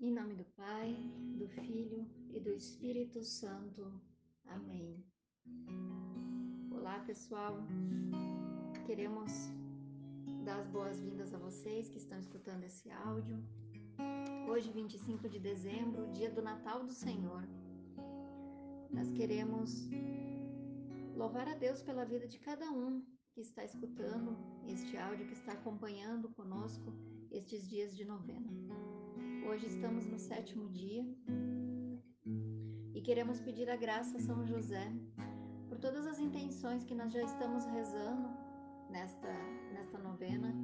Em nome do Pai, do Filho e do Espírito Santo. Amém. Olá, pessoal. Queremos dar as boas-vindas a vocês que estão escutando esse áudio. Hoje, 25 de dezembro, dia do Natal do Senhor. Nós queremos louvar a Deus pela vida de cada um que está escutando este áudio, que está acompanhando conosco estes dias de novena. Hoje estamos no sétimo dia e queremos pedir a graça a São José por todas as intenções que nós já estamos rezando nesta, nesta novena.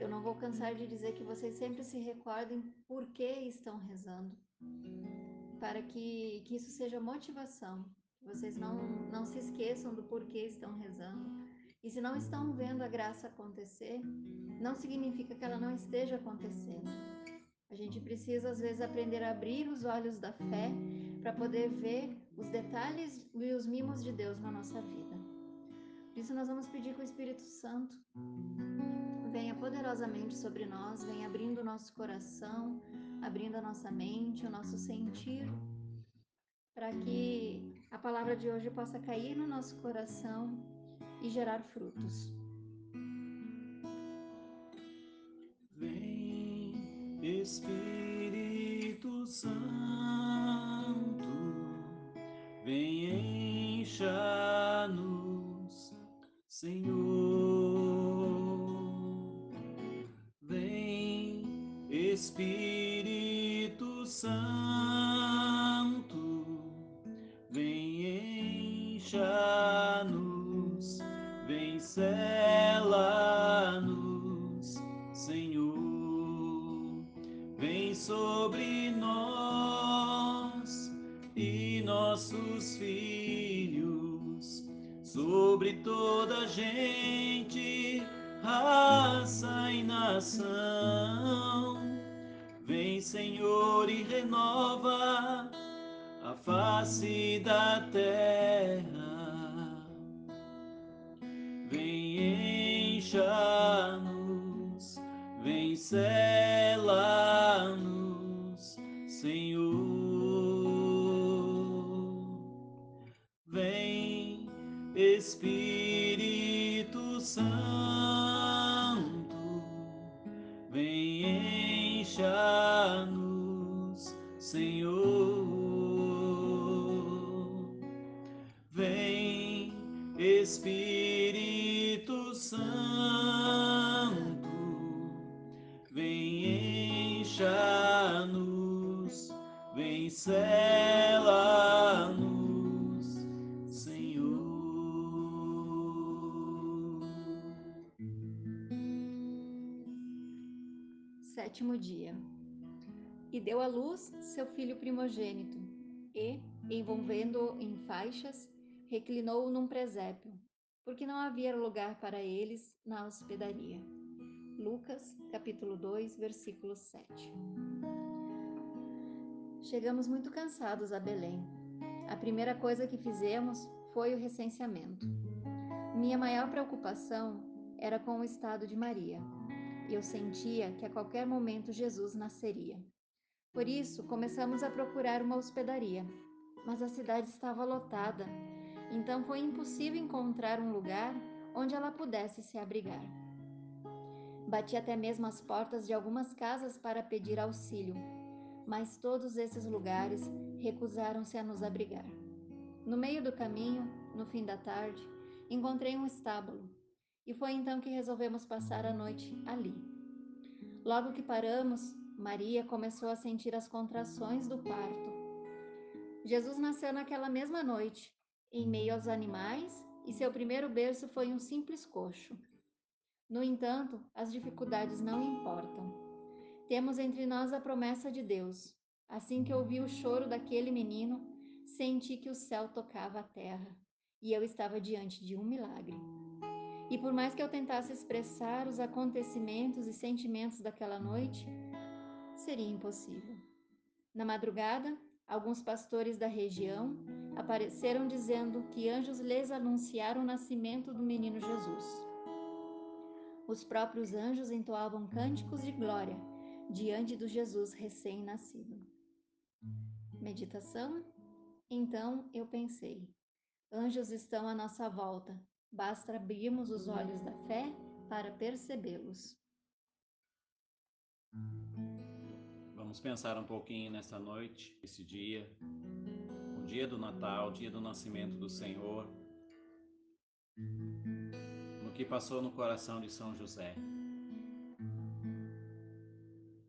Eu não vou cansar de dizer que vocês sempre se recordem por que estão rezando, para que, que isso seja motivação, vocês não, não se esqueçam do porquê estão rezando. E se não estão vendo a graça acontecer, não significa que ela não esteja acontecendo. A gente precisa, às vezes, aprender a abrir os olhos da fé para poder ver os detalhes e os mimos de Deus na nossa vida. Por isso, nós vamos pedir que o Espírito Santo venha poderosamente sobre nós, venha abrindo o nosso coração, abrindo a nossa mente, o nosso sentir, para que a palavra de hoje possa cair no nosso coração e gerar frutos. Espírito Santo, vem encha-nos, Senhor. Vem, Espírito Santo, sela-nos, Senhor vem sobre nós e nossos filhos, sobre toda gente, raça e nação. Vem, Senhor, e renova a face da terra. Vem, encha-nos, Espírito Santo, vem encha-nos, vem sela-nos, Senhor. Sétimo dia. E deu à luz seu filho primogênito, e, envolvendo-o em faixas, reclinou-o num presépio, porque não havia lugar para eles na hospedaria. Lucas, capítulo 2, versículo 7. Chegamos muito cansados a Belém. A primeira coisa que fizemos foi o recenseamento. Minha maior preocupação era com o estado de Maria. Eu sentia que a qualquer momento Jesus nasceria. Por isso, começamos a procurar uma hospedaria, mas a cidade estava lotada, então foi impossível encontrar um lugar onde ela pudesse se abrigar. Bati até mesmo as portas de algumas casas para pedir auxílio, mas todos esses lugares recusaram-se a nos abrigar. No meio do caminho, no fim da tarde, encontrei um estábulo e foi então que resolvemos passar a noite ali. Logo que paramos, Maria começou a sentir as contrações do parto. Jesus nasceu naquela mesma noite, em meio aos animais, e seu primeiro berço foi um simples coxo. No entanto, as dificuldades não importam. Temos entre nós a promessa de Deus. Assim que ouvi o choro daquele menino, senti que o céu tocava a terra e eu estava diante de um milagre. E por mais que eu tentasse expressar os acontecimentos e sentimentos daquela noite, seria impossível. Na madrugada, alguns pastores da região apareceram dizendo que anjos lhes anunciaram o nascimento do menino Jesus. Os próprios anjos entoavam cânticos de glória, diante do Jesus recém-nascido. Meditação? Então eu pensei: anjos estão à nossa volta, basta abrirmos os olhos da fé para percebê-los. Vamos pensar um pouquinho nesta noite, esse dia, dia do Natal, dia do nascimento do Senhor, no que passou no coração de São José.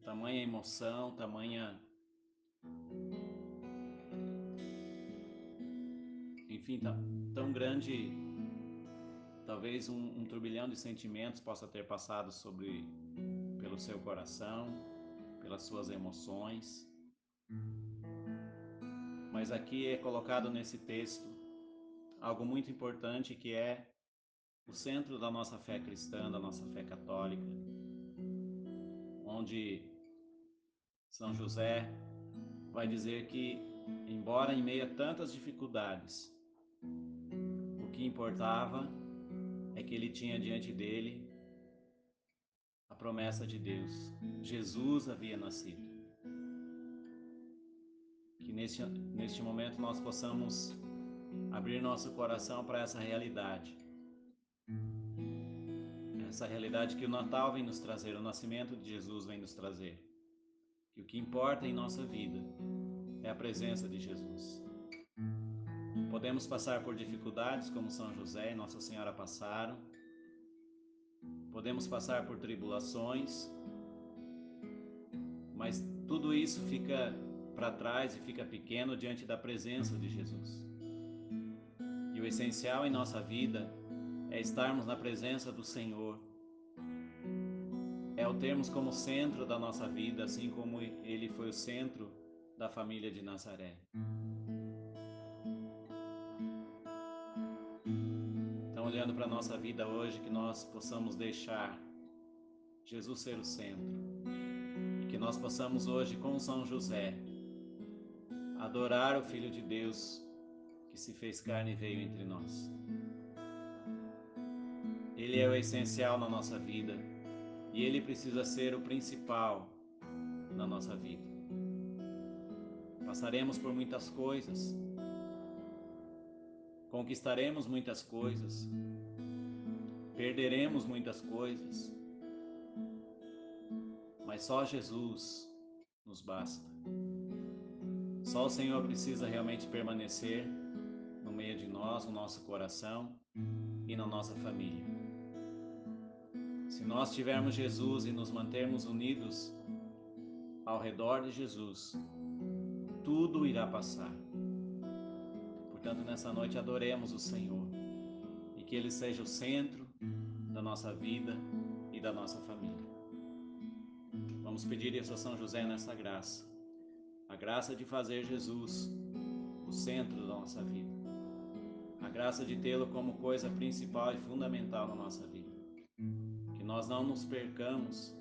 Tamanha emoção, tamanha. Enfim, tão grande. Talvez um, um turbilhão de sentimentos possa ter passado sobre pelo seu coração pelas suas emoções. Mas aqui é colocado nesse texto algo muito importante que é o centro da nossa fé cristã, da nossa fé católica, onde São José vai dizer que, embora em meio a tantas dificuldades, o que importava é que ele tinha diante dele promessa de Deus. Jesus havia nascido. Que neste, neste momento nós possamos abrir nosso coração para essa realidade. Essa realidade que o Natal vem nos trazer, o nascimento de Jesus vem nos trazer. Que o que importa em nossa vida é a presença de Jesus. Podemos passar por dificuldades como São José e Nossa Senhora passaram podemos passar por tribulações, mas tudo isso fica para trás e fica pequeno diante da presença de Jesus. E o essencial em nossa vida é estarmos na presença do Senhor. É o termos como centro da nossa vida, assim como ele foi o centro da família de Nazaré. olhando para a nossa vida hoje, que nós possamos deixar Jesus ser o centro. E que nós possamos hoje, com São José, adorar o Filho de Deus que se fez carne e veio entre nós. Ele é o essencial na nossa vida e ele precisa ser o principal na nossa vida. Passaremos por muitas coisas, conquistaremos muitas coisas, perderemos muitas coisas, mas só Jesus nos basta. Só o Senhor precisa realmente permanecer no meio de nós, no nosso coração e na nossa família. Se nós tivermos Jesus e nos mantermos unidos ao redor de Jesus, tudo irá passar. Portanto, nessa noite adoremos o Senhor e que Ele seja o centro da nossa vida e da nossa família. Vamos pedir isso a São José nessa graça, a graça de fazer Jesus o centro da nossa vida, a graça de tê-lo como coisa principal e fundamental na nossa vida. Que nós não nos percamos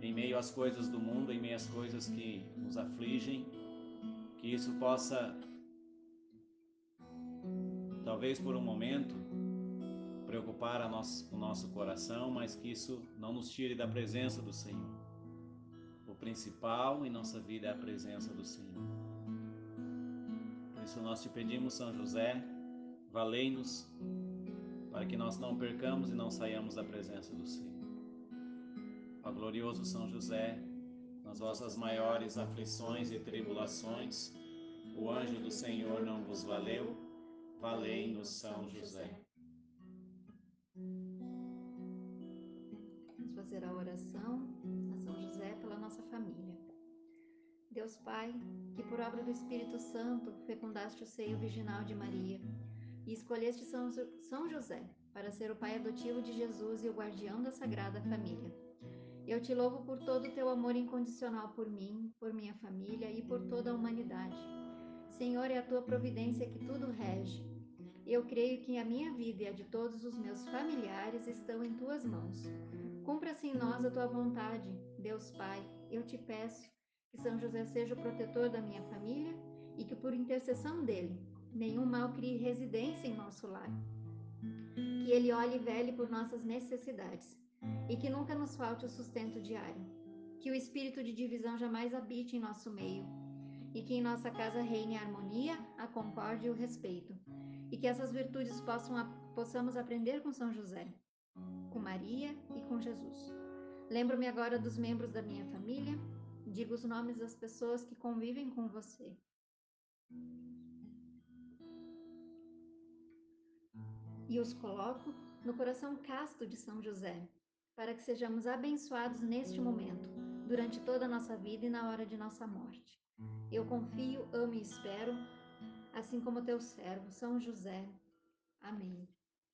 em meio às coisas do mundo, em meio às coisas que nos afligem, que isso possa talvez por um momento, preocupar nosso, o nosso coração, mas que isso não nos tire da presença do Senhor. Principal em nossa vida é a presença do Senhor. Por isso nós te pedimos, São José, valei-nos para que nós não percamos e não saiamos da presença do Senhor. Ó glorioso São José, nas vossas maiores aflições e tribulações, o anjo do Senhor não vos valeu valei-nos São José. Deus Pai, que por obra do Espírito Santo fecundaste o seio virginal de Maria e escolheste São, José para ser o pai adotivo de Jesus e o guardião da Sagrada Família. Eu te louvo por todo o teu amor incondicional por mim, por minha família e por toda a humanidade. Senhor, é a tua providência que tudo rege eu creio que a minha vida e a de todos os meus familiares estão em tuas mãos. Cumpra-se em nós a tua vontade, Deus Pai. Eu te peço que São José seja o protetor da minha família e que, por intercessão dele, nenhum mal crie residência em nosso lar. Que ele olhe e vele por nossas necessidades e que nunca nos falte o sustento diário. Que o espírito de divisão jamais habite em nosso meio e que em nossa casa reine a harmonia, a concórdia e o respeito. E que essas virtudes possam, possamos aprender com São José, com Maria e com Jesus. Lembro-me agora dos membros da minha família, digo os nomes das pessoas que convivem com você. E os coloco no coração casto de São José, para que sejamos abençoados neste momento, durante toda a nossa vida e na hora de nossa morte. Eu confio, amo e espero, assim como teu servo, São José. Amém.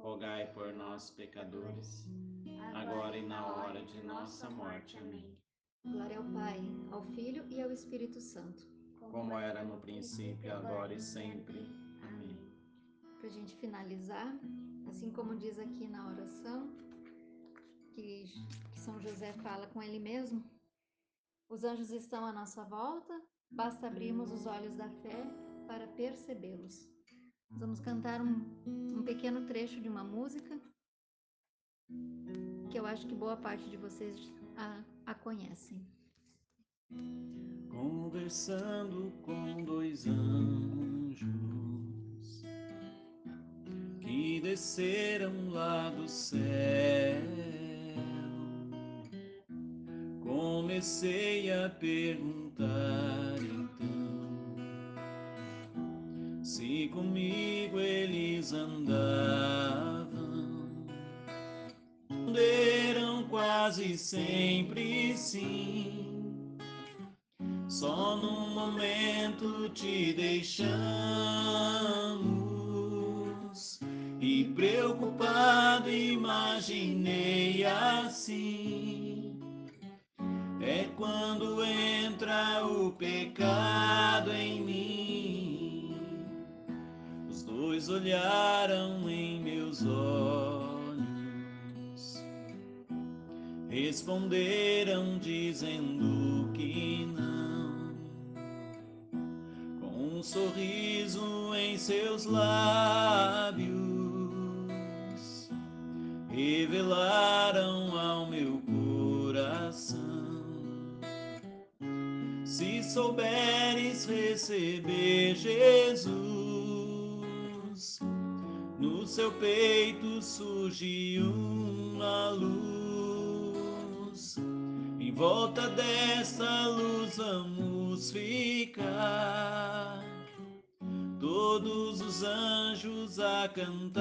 rogai por nós, pecadores, agora e na hora de nossa morte. Amém. Glória ao Pai, ao Filho e ao Espírito Santo. Como era no princípio, agora e sempre. Amém. Para a gente finalizar, assim como diz aqui na oração, que, que São José fala com ele mesmo, os anjos estão à nossa volta, basta abrirmos os olhos da fé para percebê-los. Nós vamos cantar um, um pequeno trecho de uma música que eu acho que boa parte de vocês a, a conhecem. Conversando com dois anjos que desceram lá do céu, comecei a perguntar se comigo eles andavam. Responderam quase sempre sim. Só num momento te deixamos e preocupado imaginei assim. É quando entra o pecado em mim. Os dois olharam em meus olhos, responderam dizendo que não. Com um sorriso em seus lábios, revelaram ao meu coração. Se souberes receber Jesus, seu peito surge uma luz. Em volta dessa luz vamos ficar, todos os anjos a cantar.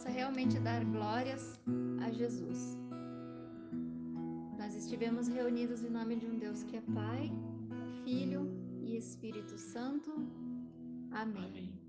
Possa realmente dar glórias a Jesus. Nós estivemos reunidos em nome de um Deus que é Pai, Filho e Espírito Santo. Amém. Amém.